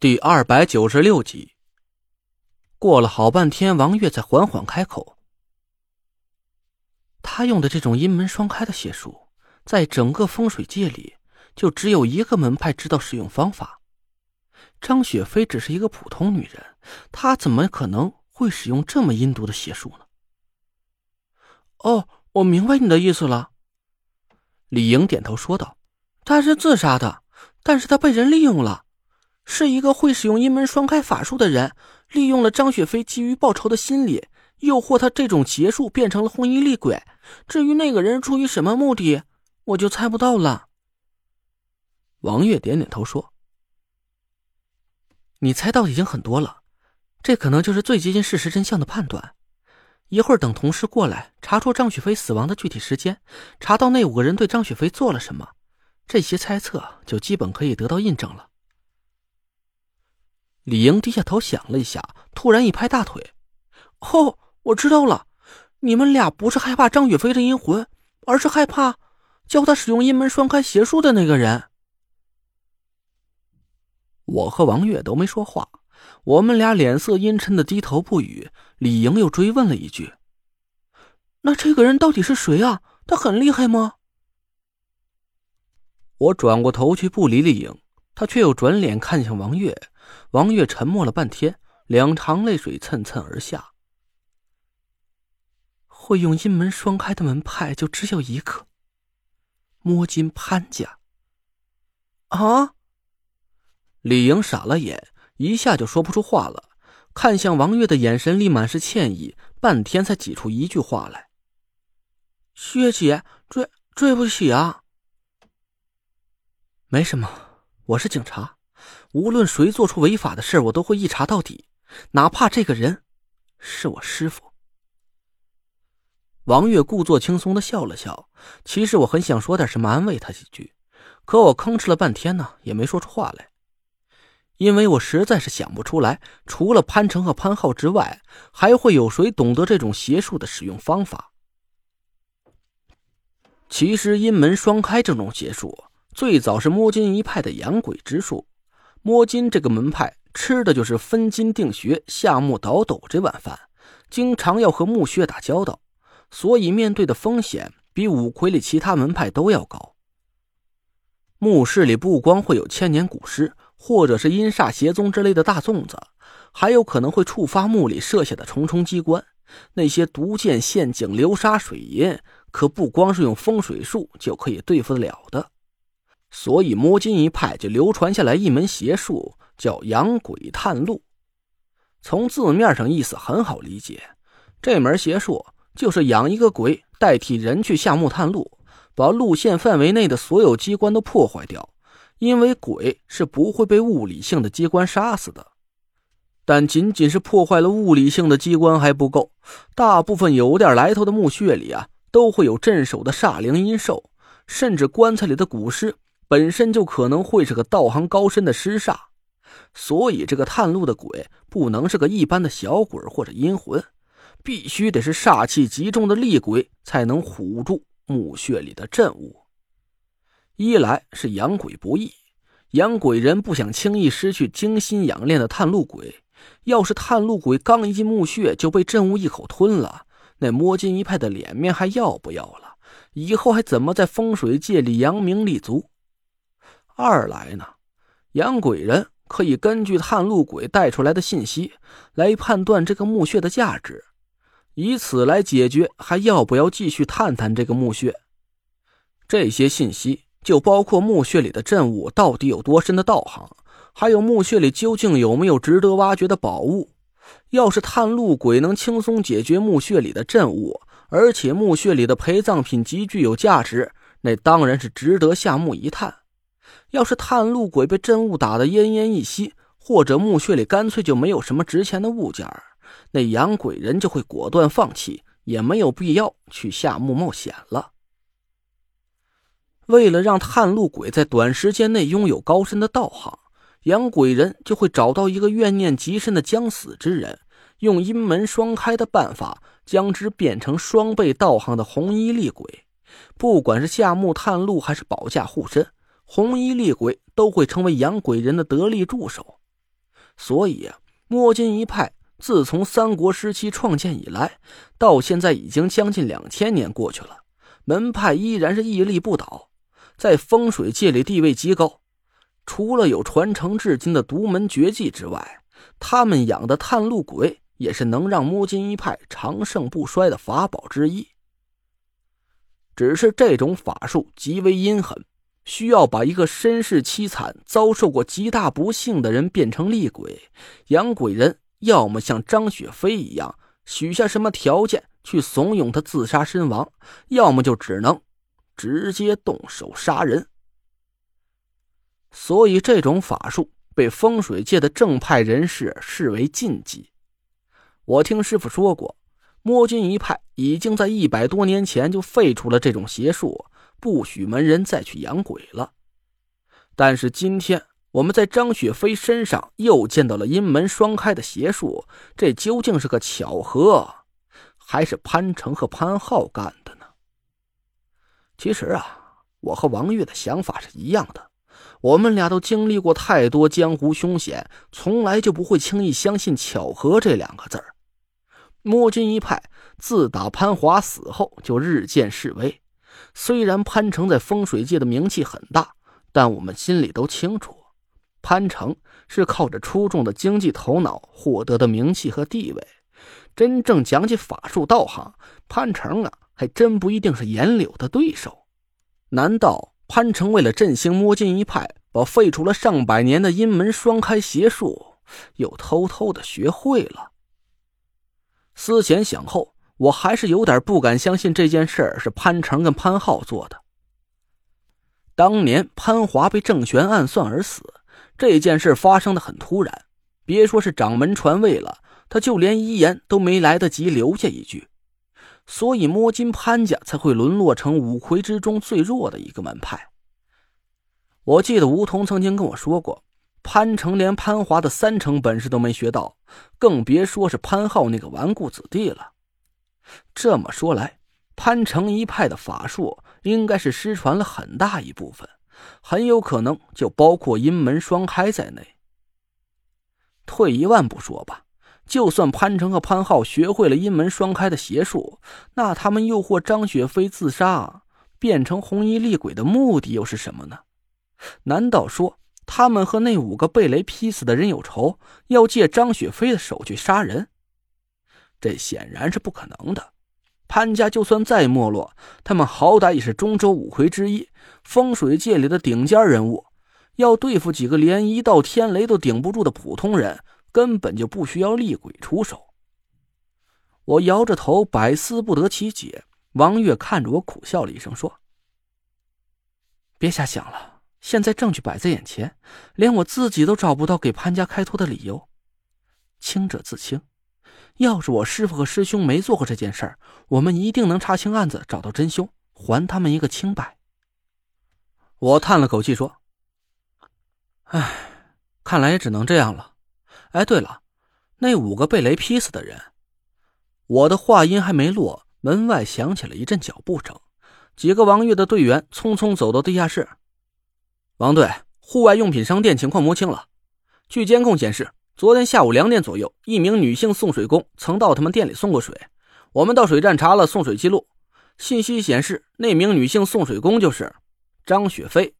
第二百九十六集。过了好半天，王月才缓缓开口。他用的这种阴门双开的邪术，在整个风水界里，就只有一个门派知道使用方法。张雪飞只是一个普通女人，她怎么可能会使用这么阴毒的邪术呢？哦，我明白你的意思了。李莹点头说道：“他是自杀的，但是他被人利用了。”是一个会使用阴门双开法术的人，利用了张雪飞急于报仇的心理，诱惑他这种邪术变成了红衣厉鬼。至于那个人出于什么目的，我就猜不到了。王月点点头说：“你猜到已经很多了，这可能就是最接近事实真相的判断。一会儿等同事过来，查出张雪飞死亡的具体时间，查到那五个人对张雪飞做了什么，这些猜测就基本可以得到印证了。”李莹低下头想了一下，突然一拍大腿：“哦，我知道了，你们俩不是害怕张雪飞的阴魂，而是害怕教他使用阴门双开邪术的那个人。”我和王月都没说话，我们俩脸色阴沉的低头不语。李莹又追问了一句：“那这个人到底是谁啊？他很厉害吗？”我转过头去不理李莹，他却又转脸看向王月。王月沉默了半天，两行泪水蹭蹭而下。会用阴门双开的门派就只有一个，摸金潘家。啊！李莹傻了眼，一下就说不出话了，看向王月的眼神里满是歉意，半天才挤出一句话来：“薛姐，对对不起啊。”没什么，我是警察。无论谁做出违法的事我都会一查到底，哪怕这个人是我师傅。王月故作轻松的笑了笑，其实我很想说点什么安慰他几句，可我吭哧了半天呢，也没说出话来，因为我实在是想不出来，除了潘成和潘浩之外，还会有谁懂得这种邪术的使用方法。其实阴门双开这种邪术，最早是摸金一派的养鬼之术。摸金这个门派吃的就是分金定穴、下墓倒斗这碗饭，经常要和墓穴打交道，所以面对的风险比五魁里其他门派都要高。墓室里不光会有千年古尸，或者是阴煞邪宗之类的大粽子，还有可能会触发墓里设下的重重机关。那些毒箭、陷阱、流沙、水银，可不光是用风水术就可以对付得了的。所以，摸金一派就流传下来一门邪术，叫养鬼探路。从字面上意思很好理解，这门邪术就是养一个鬼代替人去下墓探路，把路线范围内的所有机关都破坏掉。因为鬼是不会被物理性的机关杀死的。但仅仅是破坏了物理性的机关还不够，大部分有点来头的墓穴里啊，都会有镇守的煞灵阴兽，甚至棺材里的古尸。本身就可能会是个道行高深的尸煞，所以这个探路的鬼不能是个一般的小鬼或者阴魂，必须得是煞气极重的厉鬼才能唬住墓穴里的镇物。一来是养鬼不易，养鬼人不想轻易失去精心养练的探路鬼，要是探路鬼刚一进墓穴就被镇物一口吞了，那摸金一派的脸面还要不要了？以后还怎么在风水界里扬名立足？二来呢，养鬼人可以根据探路鬼带出来的信息来判断这个墓穴的价值，以此来解决还要不要继续探探这个墓穴。这些信息就包括墓穴里的镇物到底有多深的道行，还有墓穴里究竟有没有值得挖掘的宝物。要是探路鬼能轻松解决墓穴里的镇物，而且墓穴里的陪葬品极具有价值，那当然是值得下墓一探。要是探路鬼被真物打得奄奄一息，或者墓穴里干脆就没有什么值钱的物件那养鬼人就会果断放弃，也没有必要去下墓冒险了。为了让探路鬼在短时间内拥有高深的道行，养鬼人就会找到一个怨念极深的将死之人，用阴门双开的办法将之变成双倍道行的红衣厉鬼。不管是下墓探路，还是保驾护身。红衣厉鬼都会成为养鬼人的得力助手。所以，摸金一派自从三国时期创建以来，到现在已经将近两千年过去了，门派依然是屹立不倒，在风水界里地位极高。除了有传承至今的独门绝技之外，他们养的探路鬼也是能让摸金一派长盛不衰的法宝之一。只是这种法术极为阴狠，需要把一个身世凄惨、遭受过极大不幸的人变成厉鬼，养鬼人要么像张雪飞一样许下什么条件去怂恿他自杀身亡，要么就只能直接动手杀人。所以，这种法术被风水界的正派人士视为禁忌。我听师傅说过，摸金一派已经在一百多年前就废除了这种邪术，不许门人再去养鬼了。但是今天我们在张雪飞身上又见到了阴门双开的邪术，这究竟是个巧合，还是潘成和潘浩干的呢？其实啊，我和王月的想法是一样的。我们俩都经历过太多江湖凶险，从来就不会轻易相信巧合这两个字儿。摸金一派自打潘华死后就日渐式微，虽然潘成在风水界的名气很大，但我们心里都清楚，潘成是靠着出众的经济头脑获得的名气和地位。真正讲起法术道行，潘成啊，还真不一定是颜柳的对手。难道？潘成为了振兴摸金一派，把废除了上百年的阴门双开邪术又偷偷的学会了。思前想后，我还是有点不敢相信这件事是潘成跟潘浩做的。当年潘华被郑玄暗算而死，这件事发生的很突然，别说是掌门传位了，他就连遗言都没来得及留下一句。所以摸金潘家才会沦落成五魁之中最弱的一个门派。我记得吴桐曾经跟我说过，潘成连潘华的三成本事都没学到，更别说是潘浩那个纨绔子弟了。这么说来，潘成一派的法术应该是失传了很大一部分，很有可能就包括阴门双开在内。退一万步说吧。就算潘成和潘浩学会了阴门双开的邪术，那他们诱惑张雪飞自杀，变成红衣厉鬼的目的又是什么呢？难道说他们和那五个被雷劈死的人有仇，要借张雪飞的手去杀人？这显然是不可能的。潘家就算再没落，他们好歹也是中州五魁之一，风水界里的顶尖人物，要对付几个连一道天雷都顶不住的普通人。根本就不需要厉鬼出手。我摇着头，百思不得其解。王月看着我，苦笑了一声，说：“别瞎想了，现在证据摆在眼前，连我自己都找不到给潘家开脱的理由。清者自清，要是我师傅和师兄没做过这件事儿，我们一定能查清案子，找到真凶，还他们一个清白。”我叹了口气，说：“唉，看来也只能这样了。”哎，对了，那五个被雷劈死的人，我的话音还没落，门外响起了一阵脚步声，几个王月的队员匆匆走到地下室。王队，户外用品商店情况摸清了，据监控显示，昨天下午两点左右，一名女性送水工曾到他们店里送过水。我们到水站查了送水记录，信息显示，那名女性送水工就是张雪飞。